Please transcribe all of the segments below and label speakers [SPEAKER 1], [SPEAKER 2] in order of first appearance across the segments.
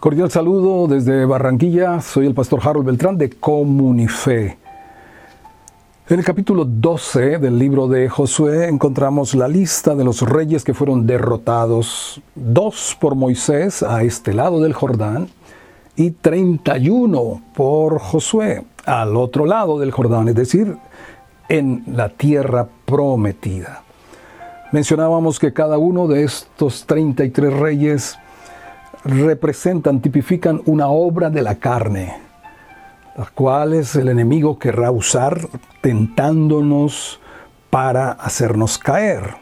[SPEAKER 1] Cordial saludo desde Barranquilla, soy el pastor Harold Beltrán de Comunife. En el capítulo 12 del libro de Josué encontramos la lista de los reyes que fueron derrotados, dos por Moisés a este lado del Jordán y 31 por Josué al otro lado del Jordán, es decir, en la tierra prometida. Mencionábamos que cada uno de estos 33 reyes representan, tipifican una obra de la carne, la cual es el enemigo querrá usar tentándonos para hacernos caer.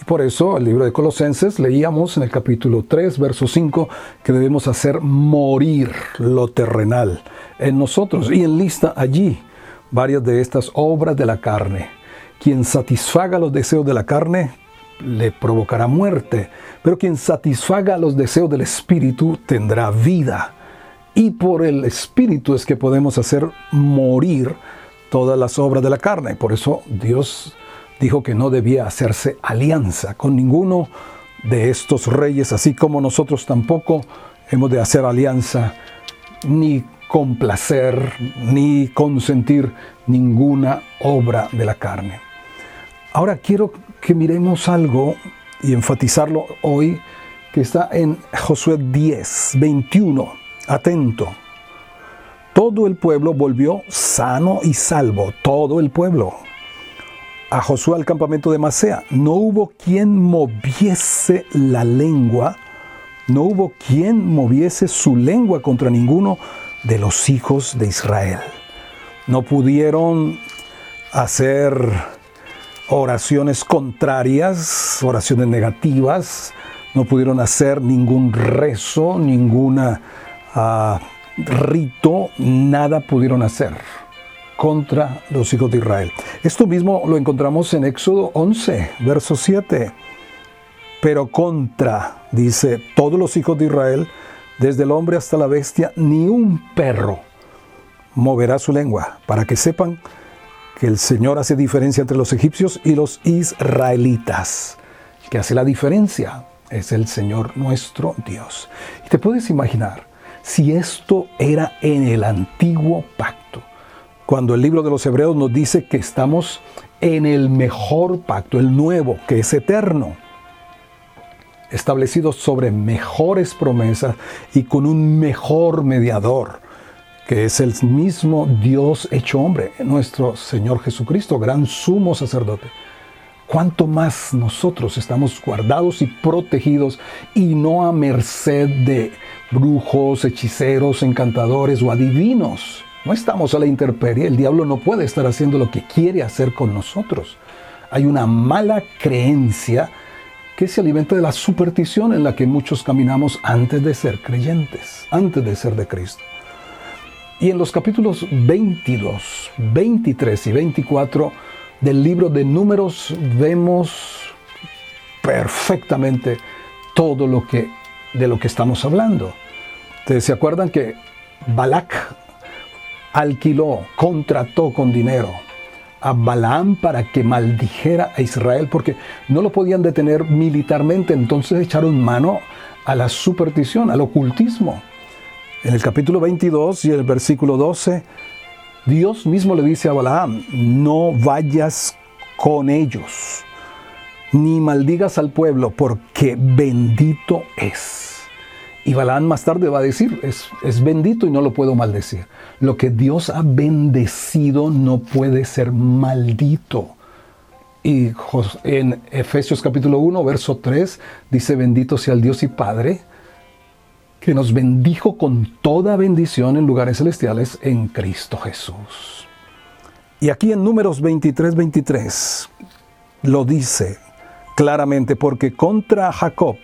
[SPEAKER 1] Y por eso el libro de Colosenses leíamos en el capítulo 3, verso 5, que debemos hacer morir lo terrenal en nosotros y enlista allí varias de estas obras de la carne. Quien satisfaga los deseos de la carne le provocará muerte, pero quien satisfaga los deseos del Espíritu tendrá vida. Y por el Espíritu es que podemos hacer morir todas las obras de la carne. Por eso Dios dijo que no debía hacerse alianza con ninguno de estos reyes, así como nosotros tampoco hemos de hacer alianza ni complacer ni consentir ninguna obra de la carne. Ahora quiero que miremos algo y enfatizarlo hoy que está en Josué 10, 21. Atento. Todo el pueblo volvió sano y salvo, todo el pueblo. A Josué al campamento de Masea. No hubo quien moviese la lengua, no hubo quien moviese su lengua contra ninguno de los hijos de Israel. No pudieron hacer oraciones contrarias, oraciones negativas, no pudieron hacer ningún rezo, ninguna ah, rito, nada pudieron hacer contra los hijos de Israel. Esto mismo lo encontramos en Éxodo 11, verso 7. Pero contra, dice, todos los hijos de Israel, desde el hombre hasta la bestia, ni un perro moverá su lengua, para que sepan que el Señor hace diferencia entre los egipcios y los israelitas. Que hace la diferencia es el Señor nuestro Dios. Y te puedes imaginar si esto era en el antiguo pacto, cuando el libro de los Hebreos nos dice que estamos en el mejor pacto, el nuevo, que es eterno, establecido sobre mejores promesas y con un mejor mediador que es el mismo Dios hecho hombre, nuestro Señor Jesucristo, gran sumo sacerdote. Cuánto más nosotros estamos guardados y protegidos y no a merced de brujos, hechiceros, encantadores o adivinos. No estamos a la intemperie, el diablo no puede estar haciendo lo que quiere hacer con nosotros. Hay una mala creencia que se alimenta de la superstición en la que muchos caminamos antes de ser creyentes, antes de ser de Cristo. Y en los capítulos 22, 23 y 24 del libro de números vemos perfectamente todo lo que de lo que estamos hablando. ¿Se acuerdan que Balak alquiló, contrató con dinero a Balaam para que maldijera a Israel porque no lo podían detener militarmente, entonces echaron mano a la superstición, al ocultismo. En el capítulo 22 y el versículo 12, Dios mismo le dice a Balaam, no vayas con ellos, ni maldigas al pueblo, porque bendito es. Y Balaam más tarde va a decir, es, es bendito y no lo puedo maldecir. Lo que Dios ha bendecido no puede ser maldito. Y en Efesios capítulo 1, verso 3, dice, bendito sea el Dios y Padre que nos bendijo con toda bendición en lugares celestiales en Cristo Jesús. Y aquí en números 23, 23 lo dice claramente, porque contra Jacob,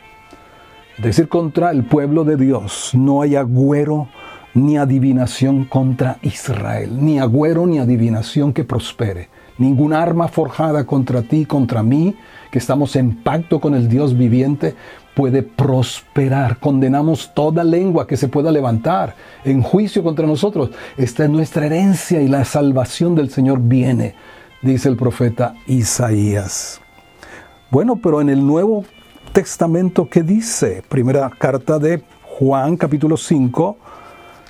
[SPEAKER 1] es decir, contra el pueblo de Dios, no hay agüero ni adivinación contra Israel, ni agüero ni adivinación que prospere, ninguna arma forjada contra ti, contra mí, que estamos en pacto con el Dios viviente, puede prosperar. Condenamos toda lengua que se pueda levantar en juicio contra nosotros. Esta es nuestra herencia y la salvación del Señor viene, dice el profeta Isaías. Bueno, pero en el Nuevo Testamento, ¿qué dice? Primera carta de Juan capítulo 5,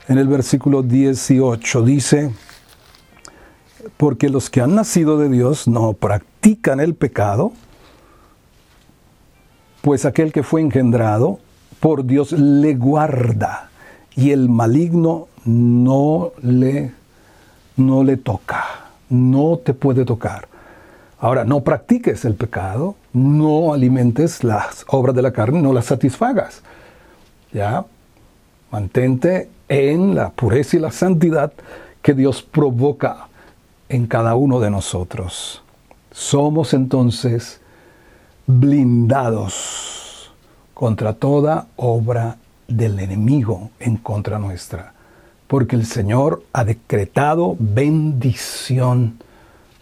[SPEAKER 1] en el versículo 18. Dice, porque los que han nacido de Dios no practican el pecado, pues aquel que fue engendrado por Dios le guarda y el maligno no le, no le toca, no te puede tocar. Ahora, no practiques el pecado, no alimentes las obras de la carne, no las satisfagas. ¿Ya? Mantente en la pureza y la santidad que Dios provoca en cada uno de nosotros. Somos entonces blindados contra toda obra del enemigo en contra nuestra, porque el Señor ha decretado bendición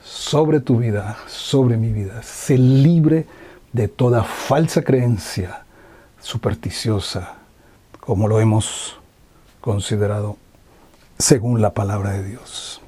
[SPEAKER 1] sobre tu vida, sobre mi vida. Sé libre de toda falsa creencia supersticiosa, como lo hemos considerado según la palabra de Dios.